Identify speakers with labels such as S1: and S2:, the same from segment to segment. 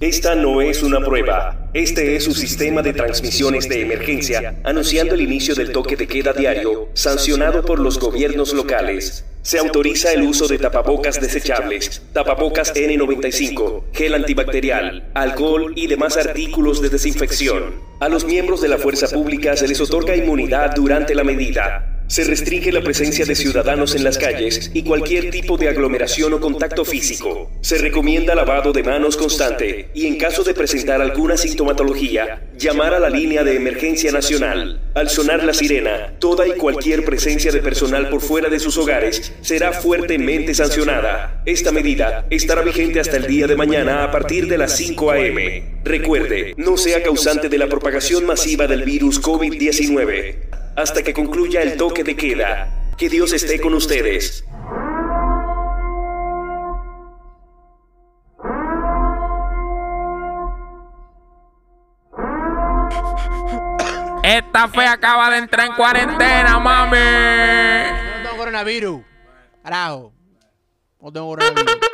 S1: Esta no es una prueba. Este es su sistema de transmisiones de emergencia, anunciando el inicio del toque de queda diario, sancionado por los gobiernos locales. Se autoriza el uso de tapabocas desechables, tapabocas N95, gel antibacterial, alcohol y demás artículos de desinfección. A los miembros de la fuerza pública se les otorga inmunidad durante la medida. Se restringe la presencia de ciudadanos en las calles y cualquier tipo de aglomeración o contacto físico. Se recomienda lavado de manos constante y en caso de presentar alguna sintomatología, llamar a la línea de emergencia nacional. Al sonar la sirena, toda y cualquier presencia de personal por fuera de sus hogares será fuertemente sancionada. Esta medida estará vigente hasta el día de mañana a partir de las 5 a.m. Recuerde, no sea causante de la propagación masiva del virus COVID-19 hasta que concluya el toque de queda. Que Dios esté con ustedes.
S2: Esta fe acaba de entrar en cuarentena, mami.
S3: No tengo coronavirus. Carajo. No tengo coronavirus.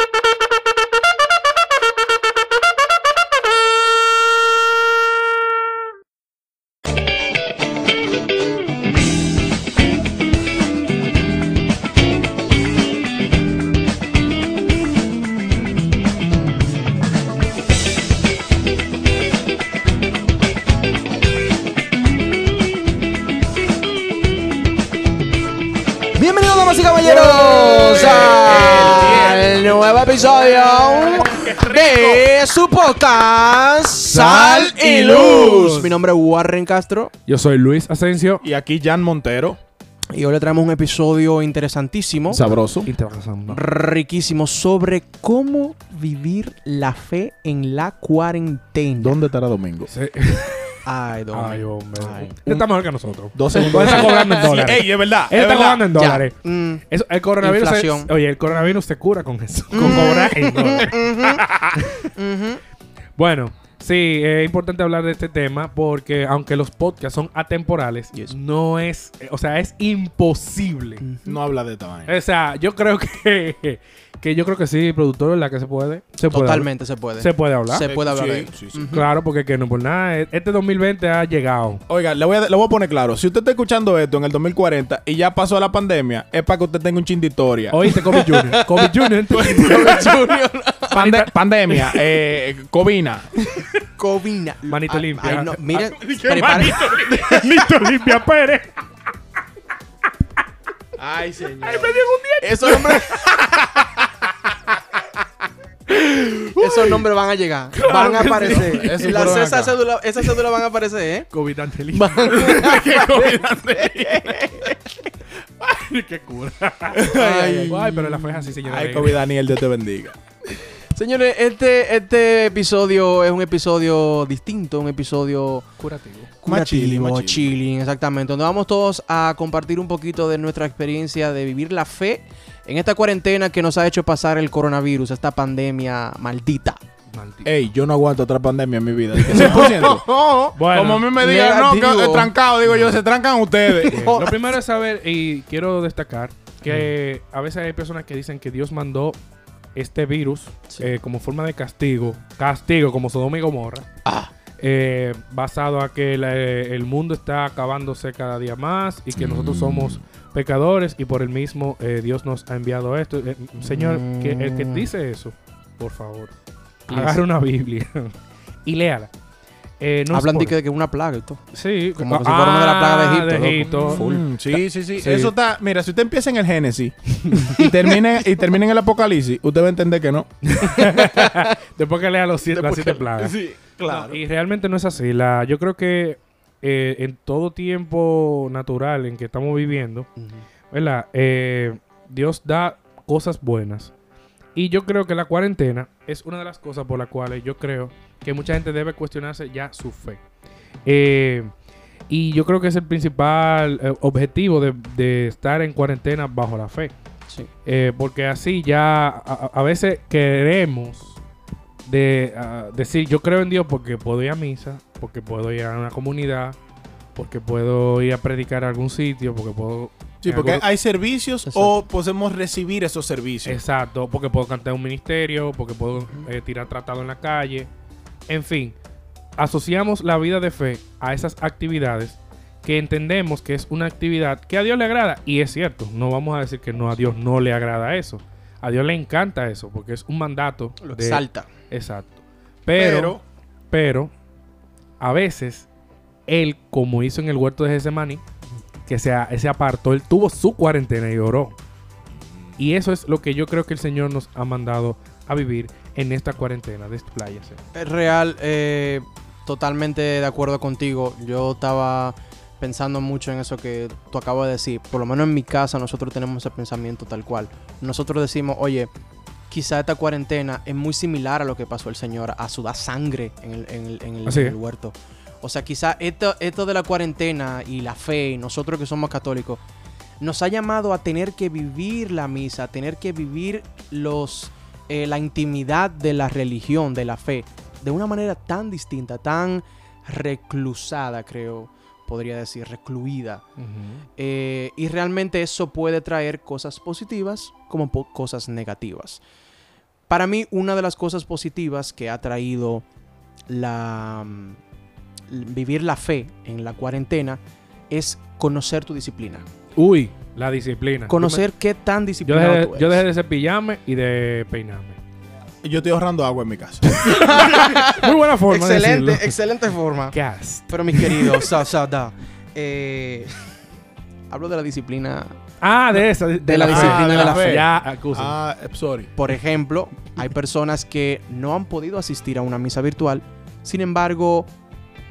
S3: Episodio de su podcast Sal y Luz. Mi nombre es Warren Castro
S4: Yo soy Luis Asensio.
S5: Y aquí Jan Montero.
S3: y hoy le traemos un episodio interesantísimo,
S5: Sabroso.
S3: riquísimo, sobre cómo vivir la fe en la cuarentena.
S5: ¿Dónde estará Domingo?
S4: Sí.
S3: Ay, don.
S4: Ay, hombre.
S3: Ay.
S4: Él está mejor que nosotros.
S5: Dos
S4: Él
S5: segundos.
S4: está cobrando en dólares.
S5: Ey, es verdad.
S4: Él
S5: es
S4: está
S5: verdad.
S4: cobrando en
S3: Ya.
S4: dólares.
S3: Mm.
S4: Eso, el coronavirus. se-
S3: Inflación.
S4: oye, el coronavirus se cura con eso. Con cobrar en dólares.
S3: Ujú.
S4: Bueno, sí, es importante hablar de este tema porque aunque los podcasts son atemporales,
S3: Yes.
S4: no es, eh, o sea, es imposible.
S5: No habla de esta vaina.
S4: O sea, yo creo que, que yo creo que sí, productor, ¿verdad? Que se puede. Se puede
S3: Totalmente se puede.
S4: Se puede hablar.
S3: Se puede hablar
S5: Sí,
S3: de
S5: sí, sí.
S4: Claro, porque que no por nada. Este 2020 ha llegado.
S5: Oiga, le voy, a, le voy a poner claro. Si usted está escuchando esto en el 2040 y ya pasó la pandemia, es para que usted tenga un chin de historia.
S4: Oíste, Kobe Jr. Kobe Jr.
S5: Pande- pandemia, eh, Covina.
S3: Covina.
S4: Manito
S3: Ay,
S4: limpia.
S3: ay, no,
S4: ¿Qué
S3: prepare-
S4: manito, manito limpia Pérez.
S3: Ay, señor.
S4: Ay, me dio un diente.
S3: Esos nombres. Esos nombres van a llegar. van a
S4: que sí.
S3: aparecer.
S5: Eso
S3: Las- cédulas esas cédulas van a aparecer, ¿eh?
S4: COVID ante limpia.
S3: Van a aparecer.
S4: Ay, qué cura. Ay, ay, pero la fue así, señora.
S5: Ay, Covid Daniel, Dios te bendiga.
S3: Señores, este, este episodio es un episodio distinto, un episodio
S4: curativo.
S5: Más chilling, más
S3: exactamente. Donde vamos todos a compartir un poquito de nuestra experiencia de vivir la fe en esta cuarentena que nos ha hecho pasar el coronavirus, esta pandemia maldita.
S4: Maldito.
S5: Ey, yo no aguanto otra pandemia en mi vida. Dije, 100%.
S4: Bueno,
S5: Como a mí me digan, no, que eh, trancado, digo yo, se trancan ustedes.
S4: eh, lo primero es saber, y quiero destacar, que a veces hay personas que dicen que Dios mandó este virus
S3: Sí.
S4: eh, como forma de castigo, castigo como Sodoma y Gomorra,
S3: Ah.
S4: eh, basado a que la- el mundo está acabándose cada día más y que nosotros somos pecadores y por el mismo eh, Dios nos ha enviado esto. Eh, señor, que, el que dice eso, por favor, agarre una Biblia y léala. Eh, no es
S3: Hablan de que, que una plaga y todo.
S4: Sí,
S3: Como que si fuera una de las plagas de Egipto.
S4: Egipto.
S5: Mm, sí, sí, sí,
S4: Sí.
S5: Eso está. Mira, si usted empieza en el Génesis y termina, y termina en el Apocalipsis, usted va a entender que no.
S4: Después que lea los siete, las siete plagas.
S5: Sí,
S4: No, y realmente no es así. La, yo creo que eh, en todo tiempo natural en que estamos viviendo, ¿verdad? Eh, Dios da cosas buenas. Y yo creo que la cuarentena es una de las cosas por las cuales yo creo que mucha gente debe cuestionarse ya su fe. Eh, y yo creo que es el principal eh, objetivo de, de estar en cuarentena bajo la fe.
S3: Sí.
S4: Eh, porque así ya a, veces queremos de decir yo creo en Dios porque puedo ir a misa, porque puedo ir a una comunidad, porque puedo ir a predicar a algún sitio, porque puedo...
S5: Sí, porque hay servicios
S3: Exacto.
S5: o podemos recibir esos servicios.
S4: Exacto, porque puedo cantar en un ministerio, porque puedo eh, tirar tratado en la calle. En fin, asociamos la vida de fe a esas actividades que entendemos que es una actividad que a Dios le agrada. Y es cierto, no vamos a decir que no a Dios no le agrada eso. A Dios le encanta eso, porque es un mandato.
S3: Lo
S4: de-
S3: exalta.
S4: Exacto. Pero,
S5: Pero-
S4: pero, a veces, él, como hizo en el huerto de Getsemaní, que se, se apartó, él tuvo su cuarentena y oró. Y eso es lo que yo creo que el Señor nos ha mandado a vivir en esta cuarentena. Despláyase.
S3: Es real, eh, totalmente de acuerdo contigo. Yo estaba pensando mucho en eso que tú acabas de decir. Por lo menos en mi casa nosotros tenemos ese pensamiento tal cual. Nosotros decimos, oye, quizá esta cuarentena es muy similar a lo que pasó el Señor, a sudar sangre en el, en el- en el-
S4: Así
S3: en
S4: es.
S3: el huerto. O sea, quizá esto, esto de la cuarentena y la fe, y nosotros que somos católicos, nos ha llamado a tener que vivir la misa, a tener que vivir los, eh, la intimidad de la religión, de la fe, de una manera tan distinta, tan reclusada, creo, podría decir, recluida. Eh, y realmente eso puede traer cosas positivas como po- cosas negativas. Para mí, una de las cosas positivas que ha traído la mm, vivir la fe en la cuarentena es conocer tu disciplina.
S4: Uy, la disciplina.
S3: Conocer qué tan
S4: Yo,
S3: disciplinado
S4: dejé,
S3: tú
S4: yo dejé de cepillarme y de peinarme.
S5: Yo estoy ahorrando agua en mi casa.
S4: Muy buena forma
S3: Excelente, excelente forma.
S4: Cast.
S3: Pero mis queridos, sa, sa, da, eh, hablo de la disciplina.
S4: Ah, de esa. De,
S3: la
S5: disciplina de la
S4: fe.
S5: fe.
S4: Ya, acusa.
S5: ah, eh, sorry.
S3: Por ejemplo, hay personas que no han podido asistir a una misa virtual, sin embargo,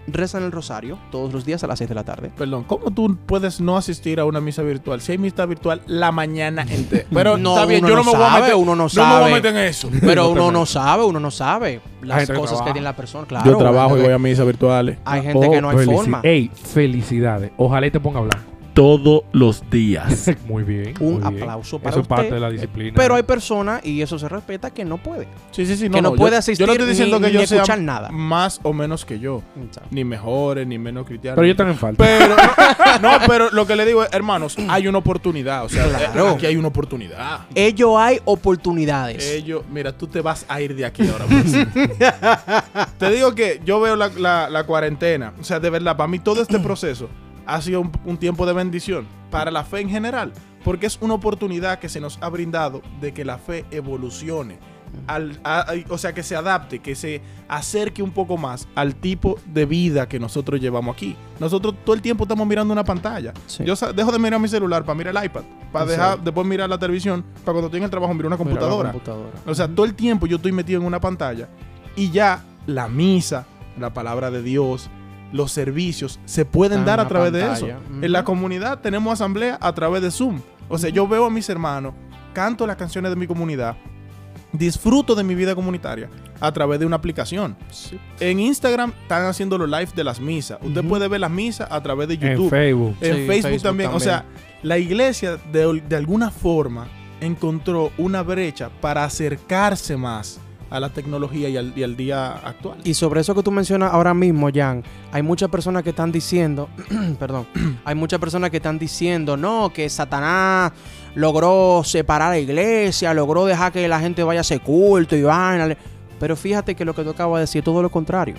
S3: rezan el rosario todos los días a las 6 de la tarde.
S5: Perdón, ¿cómo tú puedes no asistir a una misa virtual? Si hay misa virtual la mañana entera. Pero
S3: No,
S5: está bien,
S3: uno
S5: yo no,
S3: no
S5: me voy a
S3: sabe,
S5: meter,
S3: uno no
S5: me voy
S3: sabe.
S5: a meter en eso.
S3: Pero
S4: No
S3: uno no sabe, uno no sabe las cosas que tiene la persona. Claro,
S5: yo trabajo y voy a misas virtuales.
S3: Hay gente que no hay
S4: Oh, felici-
S3: forma.
S4: Ey, felicidades. Ojalá y te ponga a hablar.
S5: Todos los días.
S4: Muy bien.
S3: Un
S4: muy bien.
S3: aplauso para
S4: Eso es
S3: usted.
S4: parte de la disciplina.
S3: Pero hay personas, y eso se respeta, que no puede.
S5: Sí, sí, sí.
S3: que no,
S5: yo-
S3: puede asistir
S5: Yo no estoy diciendo
S3: ni,
S5: que yo
S3: ni
S5: sea
S3: escuchar nada.
S5: más o menos que yo. Ni mejores, ni menos cristianos.
S4: Pero yo también falta.
S5: Pero, no, pero lo que le digo es, hermanos, hay una oportunidad. O sea,
S3: Claro.
S5: aquí hay una oportunidad.
S3: Ello hay oportunidades.
S5: Ellos, mira, tú te vas a ir de aquí ahora te digo que yo veo la, la- la cuarentena. O sea, de verdad, para mí todo este proceso ha sido un, un tiempo de bendición para la fe en general. Porque es una oportunidad que se nos ha brindado de que la fe evolucione. Al- a- a- o sea, que se adapte, que se acerque un poco más al tipo de vida que nosotros llevamos aquí. Nosotros todo el tiempo estamos mirando una pantalla.
S3: Sí.
S5: Yo dejo de mirar mi celular para mirar el iPad, para dejar después mirar la televisión, para cuando estoy en el trabajo mirar una computadora.
S3: computadora.
S5: O sea, todo el tiempo yo estoy metido en una pantalla y ya la misa, la palabra de Dios, los servicios se pueden dar
S3: en
S5: a través de eso. En la comunidad tenemos asamblea a través de Zoom. O sea, yo veo a mis hermanos, canto las canciones de mi comunidad, disfruto de mi vida comunitaria a través de una aplicación. En Instagram están haciendo los live de las misas. Usted puede ver las misas a través de
S4: en
S5: YouTube.
S4: Facebook.
S5: En
S3: Sí,
S5: Facebook,
S3: Facebook
S5: también. O
S3: también.
S5: sea, la iglesia de, de alguna forma encontró una brecha para acercarse más a la tecnología y al, y al día actual.
S3: Y sobre eso que tú mencionas ahora mismo, Jan, hay muchas personas que están diciendo, perdón, hay muchas personas que están diciendo, no, que Satanás logró separar a la iglesia, logró dejar que la gente vaya a ese culto y vaina. Pero fíjate que lo que tú acabas de decir es todo lo contrario.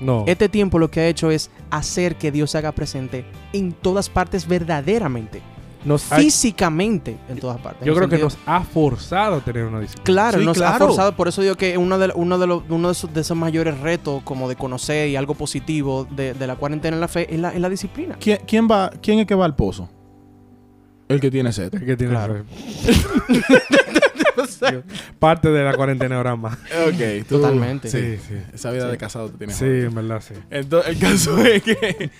S4: No.
S3: Este tiempo lo que ha hecho es hacer que Dios se haga presente en todas partes verdaderamente,
S4: Nos ha-
S3: físicamente en todas partes.
S4: yo creo
S3: el
S4: que nos ha forzado a tener una disciplina.
S3: Claro,
S5: Sí,
S3: nos ha forzado, por eso digo que uno de, uno de, los, uno de, esos, de esos mayores retos como de conocer y algo positivo de, de la cuarentena en la fe es la, es la disciplina.
S5: ¿Quién, quién va, ¿Quién es que va al pozo? El que tiene sed.
S4: Es que tiene
S3: Claro.
S4: Parte de la cuarentena ahora más.
S5: Ok, tú-
S3: Totalmente.
S4: Sí, sí.
S5: Esa vida de casado te tiene
S4: Sí, en verdad, sí.
S5: Entonces, el caso es que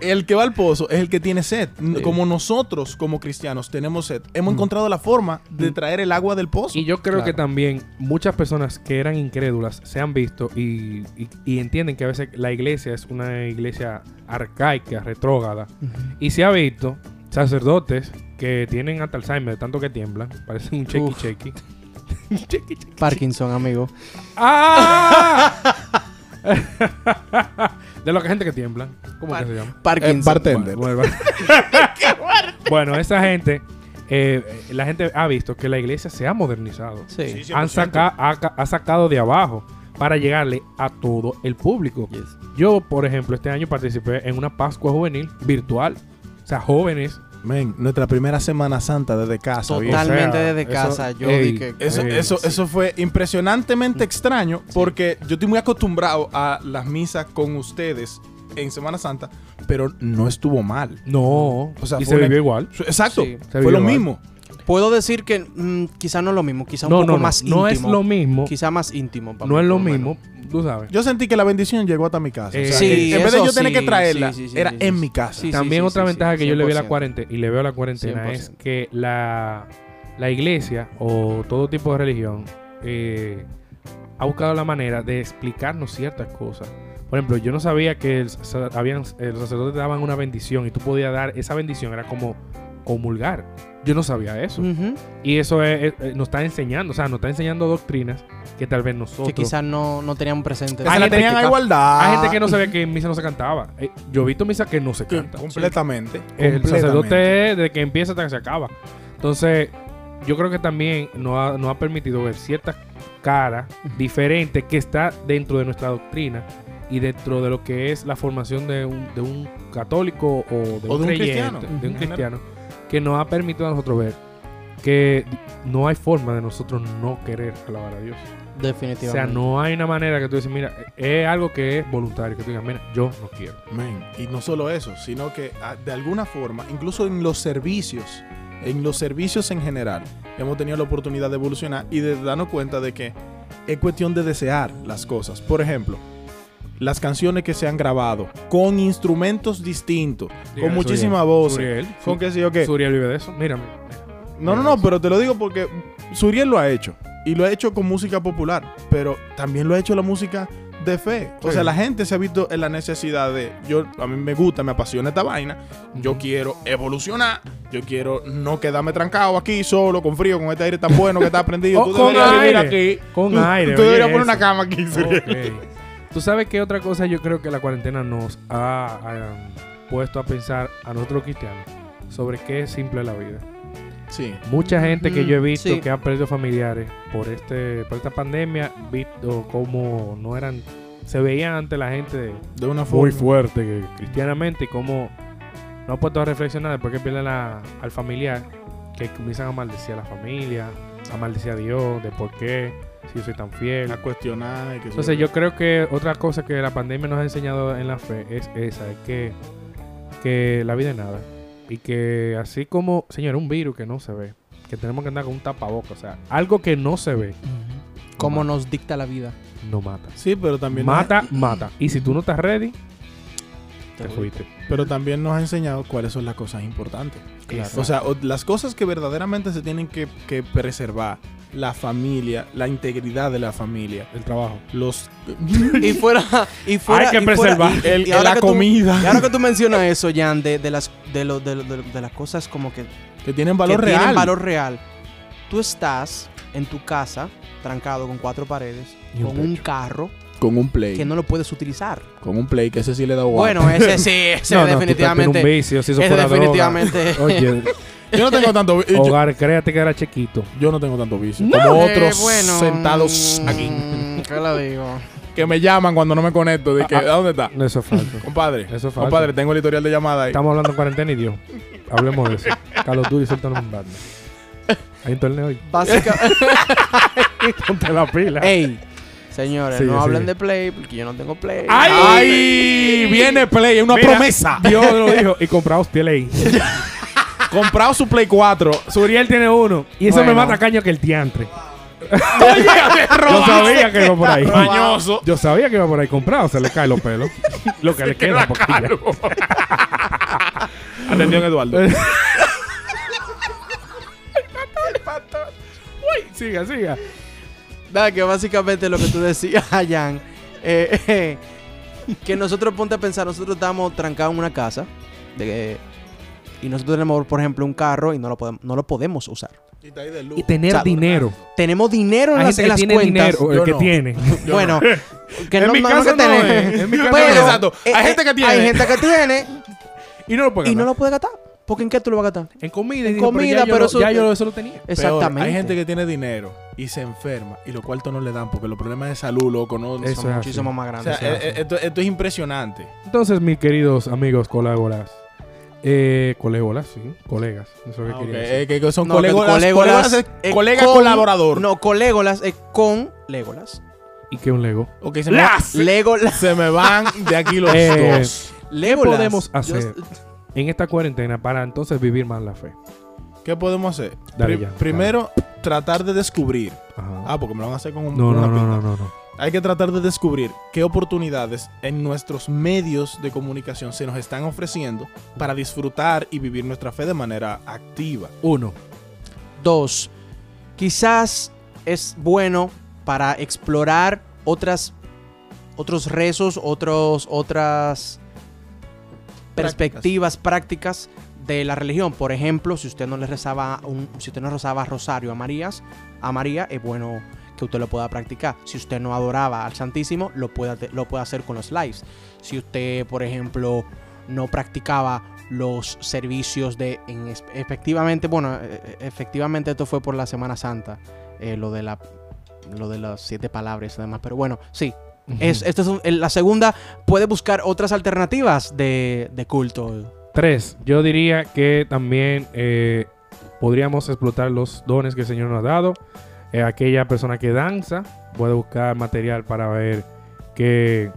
S5: el que va al pozo es el que tiene sed.
S3: Sí.
S5: Como nosotros, como cristianos, tenemos sed, hemos encontrado la forma de traer el agua del pozo.
S4: Y yo creo
S3: Claro.
S4: que también muchas personas que eran incrédulas se han visto y, y- y entienden que a veces la iglesia es una iglesia arcaica, retrógrada. Y se ha visto sacerdotes que tienen hasta Alzheimer de tanto que tiemblan. Parecen un chequi chequi.
S3: Parkinson, amigo.
S4: ¡Ah! de lo que gente que tiembla. ¿Cómo que se llama?
S3: Parkinson.
S5: Eh, bartender.
S4: Bueno, bueno. Bueno, esa gente, eh, eh, la gente ha visto que la iglesia se ha modernizado.
S3: Sí.
S5: Sí,
S4: Han
S5: 100%.
S4: saca- ha, ca- ha sacado de abajo. para llegarle a todo el público.
S3: Yes.
S4: Yo, por ejemplo, este año participé en una Pascua juvenil virtual. O sea, jóvenes.
S5: Men, nuestra primera Semana Santa desde casa.
S3: Totalmente
S4: O sea,
S3: desde
S4: eso-
S3: casa. Yo
S4: ey,
S3: vi que.
S5: Eso, eso,
S4: sí.
S5: eso fue impresionantemente extraño porque yo estoy muy acostumbrado a las misas con ustedes en Semana Santa, pero no estuvo mal.
S4: No.
S5: O sea,
S4: y
S5: fue
S4: se vivió igual.
S5: Exacto,
S3: Sí.
S4: Se
S5: fue lo
S4: igual.
S5: mismo.
S3: Puedo decir que mm, quizá no es lo mismo, quizá un
S4: No,
S3: poco
S4: no, no.
S3: más íntimo.
S4: No es lo mismo.
S3: Quizá más íntimo. para
S4: No
S3: mí,
S4: es lo
S3: por menos.
S4: mismo. Tú sabes.
S5: Yo sentí que la bendición llegó hasta mi casa. O sea,
S3: Sí,
S5: que en vez de
S3: eso
S5: yo tener
S3: sí,
S5: que traerla,
S3: sí, sí, sí,
S5: era
S3: sí,
S5: en
S3: sí.
S5: mi casa.
S3: Sí,
S4: También otra
S3: sí,
S4: ventaja
S3: sí,
S4: que yo le veo a la
S3: 100%.
S4: cuarentena y le veo a la cuarentena es
S3: 100%.
S4: que la, la iglesia o todo tipo de religión eh, ha buscado la manera de explicarnos ciertas cosas. Por ejemplo, yo no sabía que el sa- habían, eh, los sacerdotes daban una bendición y tú podías dar esa bendición, era como comulgar. Yo no sabía eso. Y eso es- es- nos está enseñando, o sea, nos está enseñando doctrinas que tal vez nosotros...
S3: Que quizás no, no tenían presente.
S5: Que se la tenían
S4: que
S5: a igualdad.
S4: Hay gente que no sabía que en misa no se cantaba. Eh, yo he visto misa que no se canta.
S5: completamente.
S4: El
S5: completamente.
S4: sacerdote es de que empieza hasta que se acaba. Entonces, yo creo que también nos ha, nos ha permitido ver ciertas caras diferentes que está dentro de nuestra doctrina y dentro de lo que es la formación de un, de un católico o de
S5: O
S4: un,
S5: de un
S4: creyente,
S5: cristiano.
S4: de un cristiano, que nos ha permitido a nosotros ver que no hay forma de nosotros no querer alabar a Dios. O
S3: Definitivamente.
S4: sea, no hay una manera que tú dices, mira, es algo que es voluntario, que tú digas, mira, yo no quiero.
S5: Y no solo eso, sino que ah, de alguna forma, incluso en los servicios, en los servicios en general, hemos tenido la oportunidad de evolucionar y de darnos cuenta de que es cuestión de desear las cosas. Por ejemplo, las canciones que se han grabado con instrumentos distintos, con muchísima voz,
S4: Suriel.
S5: con qué sé yo qué.
S4: Suriel vive de eso. Mírame.
S5: No, no, no, pero te lo digo porque Suriel lo ha hecho. Y lo ha hecho con música popular. Pero también lo ha hecho la música de fe. O
S4: Sí.
S5: sea, la gente se ha visto en la necesidad de. Yo, a mí me gusta, me apasiona esta vaina. Yo quiero evolucionar. Yo quiero no quedarme trancado aquí solo, con frío, con este aire tan bueno que está prendido.
S4: Oh,
S5: Tú
S4: con
S5: deberías vivir
S4: aire.
S5: aquí.
S4: Con
S5: Tú-
S4: aire.
S5: Tú deberías poner
S4: eso.
S5: una cama aquí, Suriel.
S4: Tú sabes que otra cosa yo creo que la cuarentena nos ha, um, puesto a pensar a nosotros cristianos sobre qué es simple la vida.
S5: Sí.
S4: Mucha gente que yo he
S3: Mm,
S4: visto
S3: sí.
S4: que ha perdido familiares por este por esta pandemia, visto cómo no eran se veían ante la gente de-
S5: De una forma.
S4: muy fuerte que- cristianamente y cómo no han puesto a reflexionar después que pierden la- al familiar que comienzan a maldecir a la familia, a maldecir a Dios de por qué, si yo soy tan fiel.
S5: A cuestionar. y que
S4: Entonces yo creo que otra cosa que la pandemia nos ha enseñado en la fe es esa, es que, que la vida es nada. Y que así como, señor, un virus que no se ve, que tenemos que andar con un tapaboca, o sea, algo que no se ve,
S3: Como nos dicta la vida.
S4: no mata.
S5: Sí, pero también.
S4: Mata, mata. Y si tú no estás ready, te
S3: Te
S4: fuiste.
S5: Pero también nos ha enseñado cuáles son las cosas importantes.
S3: Claro.
S5: O sea, o- las cosas que verdaderamente se tienen que, que preservar. La familia, la integridad de la familia,
S4: El trabajo.
S5: los
S3: y fuera. Y fuera
S4: Hay que
S3: y fuera-
S4: preservar
S3: y-
S5: el-
S3: y ahora
S5: la
S3: que tú-
S5: comida
S3: y ahora que tú mencionas eso, Jan, de, de las, de, lo- de, lo- de las cosas como que,
S5: que tienen valor
S3: que
S5: real.
S3: tienen valor real. Tú estás en tu casa, trancado con cuatro paredes,
S4: Y un
S3: con un carro
S5: Con un play.
S3: que no lo puedes utilizar.
S5: Con un play, que ese sí le da guapo.
S3: Bueno, ese sí, ese
S4: No, tú
S3: definitivamente.
S4: un vicio, si eso
S3: ese
S4: fuera droga.
S3: definitivamente.
S4: Oye,
S5: yo no tengo tanto vi- yo,
S4: hogar, créate que era chiquito.
S5: yo no tengo tanto vicio.
S3: No.
S5: Como
S3: Eh,
S5: otros
S3: bueno,
S5: sentados
S3: mm,
S5: aquí.
S3: ¿Qué lo digo?
S5: Que me llaman cuando no me conecto. De que,
S4: Ah,
S5: ¿a dónde está?
S4: Eso es falso.
S5: Compadre.
S4: Eso es falso.
S5: Compadre, tengo el historial de llamada ahí.
S4: Estamos hablando de cuarentena y Dios. Hablemos de eso. Carlos Duri, suéltanos un Batman. Hay un torneo hoy.
S3: Básicamente.
S4: Ponte la pila.
S3: Ey, señores, no hablen de Play porque yo no tengo Play.
S5: ¡Ay! Viene Play, es una
S4: Mira,
S5: promesa.
S4: Dios lo dijo. Y compraos Play.
S5: Comprado su Play 4.
S4: Suriel tiene uno. Y eso
S3: Bueno.
S4: me mata caño que el tiantre. Yo sabía que iba por ahí.
S5: Mañoso.
S4: Yo sabía que iba por ahí comprado. Se le caen los pelos. Lo que le queda. porque ya-
S5: Atención, Eduardo.
S4: Siga, siga.
S3: Nada, que básicamente lo que tú decías, Jan, eh, eh, que nosotros ponte a pensar, nosotros estamos trancados en una casa de, y nosotros tenemos, por ejemplo, un carro y no lo podemos, no lo podemos usar.
S4: Y tener
S3: O sea,
S4: dinero.
S3: Tenemos dinero en
S4: Hay
S3: las,
S4: gente
S3: en
S4: que
S3: las
S4: tiene
S3: cuentas.
S4: dinero. El que
S5: no.
S4: tiene.
S3: Bueno, que
S4: En
S3: no,
S4: mi
S3: no,
S4: caso
S3: que
S4: no
S3: tenemos.
S4: es, en mi caso
S3: Pero.
S5: Exacto.
S3: eh,
S5: Hay
S3: eh,
S5: gente que tiene.
S3: Hay gente que tiene
S4: Y no lo puede
S3: y no lo puede gastar. Porque ¿en qué tú lo vas a gastar?
S4: En comida. y
S3: En
S4: digo,
S3: comida,
S4: ya yo
S3: pero eso-
S4: Ya yo eso lo tenía.
S5: Peor,
S3: Exactamente.
S5: hay gente que tiene dinero y se enferma y los cuartos no le dan porque los problemas de salud, loco, no.
S4: Eso
S3: son
S4: es
S3: muchísimo
S4: así.
S3: más
S5: o
S3: grandes.
S5: sea, eh, eh, esto, esto es impresionante.
S4: Entonces, mis queridos amigos colegolas. Eh, colegolas, sí. Colegas. Eso es lo que
S5: Ah,
S4: quería decir.
S5: eh, que- son
S3: No,
S5: colegolas, colegolas es colega
S3: con-
S5: colaborador.
S3: No, colégolas es con Legolas.
S4: ¿Y qué un Lego?
S5: Ok, se, me,
S4: ¡Las!
S3: Legolas.
S5: se me van de aquí los
S4: Eh,
S5: dos.
S3: Legolas.
S4: podemos
S3: Yo-
S4: hacer? En esta cuarentena para entonces vivir más la fe.
S5: ¿Qué podemos hacer?
S4: Dale
S5: Pri-
S4: ya,
S5: primero, tratar de descubrir.
S4: Ajá.
S5: Ah, porque me lo van a hacer con un
S4: no,
S5: con
S4: no,
S5: una
S4: no, no, no, no.
S5: Hay que tratar de descubrir qué oportunidades en nuestros medios de comunicación se nos están ofreciendo para disfrutar y vivir nuestra fe de manera activa.
S4: Uno.
S3: Dos, quizás es bueno para explorar otras, otros rezos, otros, otras perspectivas prácticas de la religión. Por ejemplo, si usted no le rezaba un, si usted no rezaba rosario a Marías, a María, es bueno que usted lo pueda practicar. Si usted no adoraba al Santísimo, lo puede, lo puede hacer con los lives. Si usted, por ejemplo, no practicaba los servicios de en efectivamente bueno eh, eh, efectivamente esto fue por la Semana Santa eh, lo de la lo de las siete palabras y demás pero bueno sí es esto es un- la segunda puede buscar otras alternativas de, de culto
S4: Tres. Yo diría que también eh, podríamos explotar los dones que el Señor nos ha dado. Eh, aquella persona que danza puede buscar material para ver que,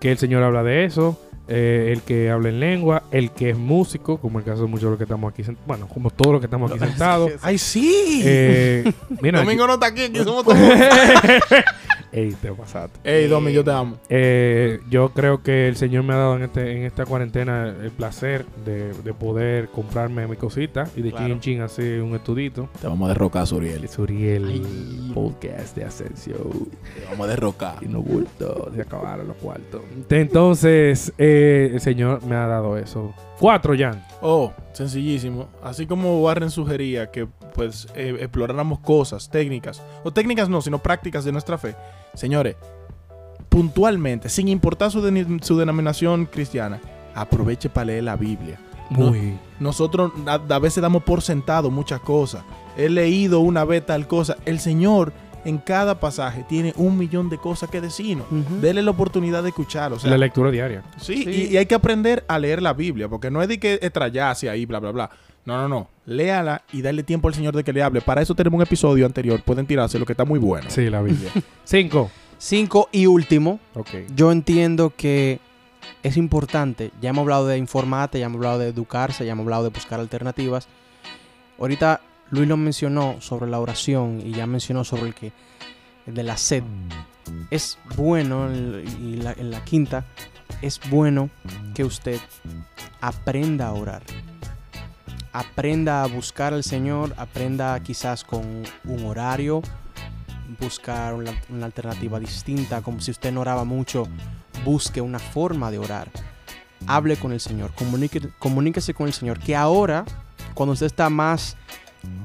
S4: que el Señor habla de eso. Eh, el que habla en lengua, el que es músico, como el caso de muchos de los que estamos aquí sentados. Bueno, como todos los que estamos aquí sentados.
S5: ¡Ay, sí!
S4: Eh, mira,
S5: Domingo no está aquí, aquí somos todos.
S4: Ey, te pasaste.
S5: Ey, Domi, yo te amo.
S4: Eh, yo creo que el Señor me ha dado en, este, en esta cuarentena el placer de, de poder comprarme mi cosita y de
S5: Claro.
S4: chin en chin así un estudito.
S5: Te vamos a derrocar, Suriel.
S4: El Suriel
S3: Ay.
S4: Podcast de Ascensión.
S5: Te vamos a derrocar.
S4: Y no bulto, se acabaron los cuartos. Entonces, eh, el Señor me ha dado eso. Cuatro, Jan.
S5: Oh, sencillísimo. Así como Warren sugería que pues eh, exploráramos cosas, técnicas, o técnicas no, sino prácticas de nuestra fe. Señores, puntualmente, sin importar su, su denominación cristiana, aproveche para leer la Biblia.
S4: Muy.
S5: Nosotros a, a veces damos por sentado muchas cosas. He leído una vez tal cosa. El Señor en cada pasaje tiene un millón de cosas que decirnos.
S3: Ujú.
S5: Dele la oportunidad de escucharlo. O sea,
S4: la lectura diaria.
S5: Sí,
S3: Sí.
S5: Y, y hay que aprender a leer la Biblia, porque no es de que estrellarse ahí, bla, bla, bla. No, no, no. Léala y darle tiempo al Señor de que le hable. Para eso tenemos un episodio anterior. Pueden tirarse lo que está muy bueno.
S4: Sí, la Biblia. Cinco.
S3: cinco y último
S4: Ok.
S3: yo entiendo que es importante. Ya hemos hablado de informarte, ya hemos hablado de educarse, ya hemos hablado de buscar alternativas. Ahorita Luis lo mencionó sobre la oración y ya mencionó sobre el que de la sed. Es bueno y en la quinta es bueno que usted aprenda a orar. Aprenda a buscar al Señor, aprenda quizás con un horario, buscar una, alternativa distinta, como si usted no oraba mucho, busque una forma de orar. Hable con el Señor, comuníquese con el Señor, que ahora, cuando usted está más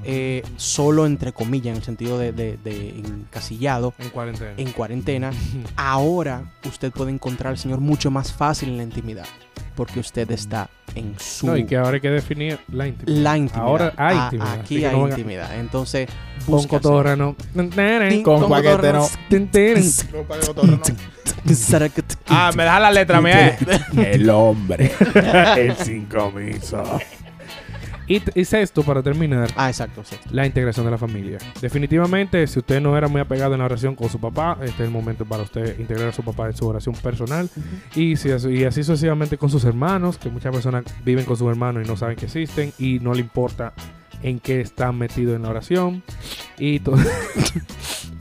S3: eh, solo, entre comillas, en el sentido de, de- de encasillado,
S4: En cuarentena.
S3: en cuarentena, ahora usted puede encontrar al Señor mucho más fácil en la intimidad, porque usted está en su...
S4: No, y que ahora hay que definir la intimidad.
S3: la intimidad.
S4: Ahora hay
S3: Ah,
S4: intimidad, así
S3: Aquí hay
S4: no venga-
S3: intimidad. Entonces,
S4: Con
S3: busca al
S4: cotorra,
S3: Señor.
S5: Con
S3: Con
S5: paquete no.
S3: cotorra.
S5: Ah, me da la letra, mía.
S4: El hombre. el sin comiso. Y, y sexto, para terminar,
S3: Ah, exacto.
S4: la integración de la familia. Definitivamente, si usted no era muy apegado en la oración con su papá, este es el momento para usted integrar a su papá en su oración personal. y, si, y así sucesivamente con sus hermanos, que muchas personas viven con sus hermanos y no saben que existen y no le importa en qué están metidos en la oración. Y todo.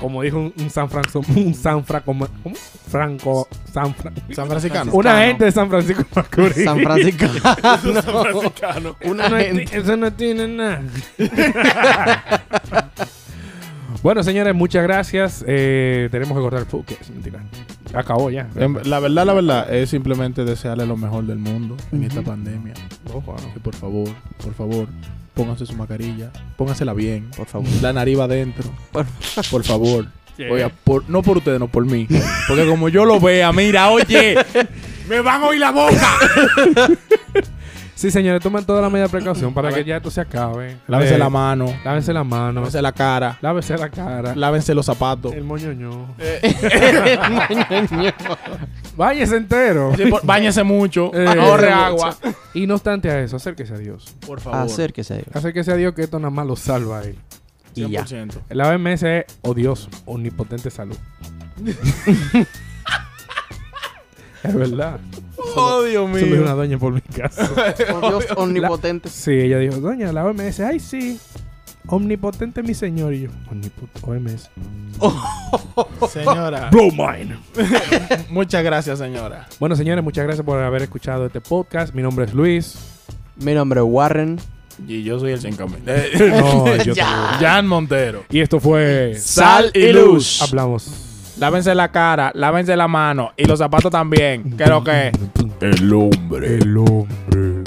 S4: Como dijo un, un San Francisco, un San Franco, ¿cómo? Franco, San Fran-
S5: San Franciscano.
S4: una gente de San Francisco de Macorís.
S3: San Francisco.
S4: Una
S3: Una
S4: gente.
S3: gente.
S4: Eso no tiene nada. bueno, señores, muchas gracias. Eh, tenemos que cortar el focus. Mentira. Acabó ya.
S5: La verdad, la verdad, es simplemente desearle lo mejor del mundo en esta pandemia.
S4: Oh, wow.
S5: Que por favor, por favor, pónganse su mascarilla, póngansela bien.
S3: Por favor.
S5: La nariz va adentro.
S3: Por-
S5: Por favor, Oiga, por- no por ustedes, no por mí. Porque como yo lo vea, mira, oye, me van a oír la boca.
S4: Sí, señores, tomen toda la medida de precaución para que ya esto se acabe.
S5: Lávense
S4: Eh,
S5: la mano,
S4: Lávense la mano.
S5: lávense la cara,
S4: Lávese la cara.
S5: lávense los zapatos.
S4: El moñoño.
S5: Eh.
S4: Váyase entero.
S5: Sí, por- Báñese mucho,
S4: Eh,
S5: ahorre agua.
S4: Y no obstante a eso, acérquese a Dios.
S5: Por favor.
S3: Acérquese a Dios.
S4: Acérquese a Dios que esto nada más lo salva a él.
S3: Y ya.
S5: 100%.
S4: El OMS es odioso, omnipotente salud. es verdad.
S5: Oh, Dios
S4: Eso lo dijo una doña por mi casa.
S3: Oh, Dios omnipotente.
S4: Sí, ella dijo, doña, la OMS, ay sí. Omnipotente mi señor y yo. Omnipotente OMS.
S5: Señora,
S4: Blow mine.
S5: muchas gracias, señora.
S4: Bueno, señores, muchas gracias por haber escuchado este podcast. Mi nombre es Luis.
S3: Mi nombre es Warren.
S5: Y yo soy el sin camino.
S4: No, yo
S5: Jan Montero.
S4: Y esto fue
S5: Sal y luz.
S4: Hablamos.
S5: Lávense la cara, lávense la mano y los zapatos también. Creo que. El hombre.
S4: El hombre.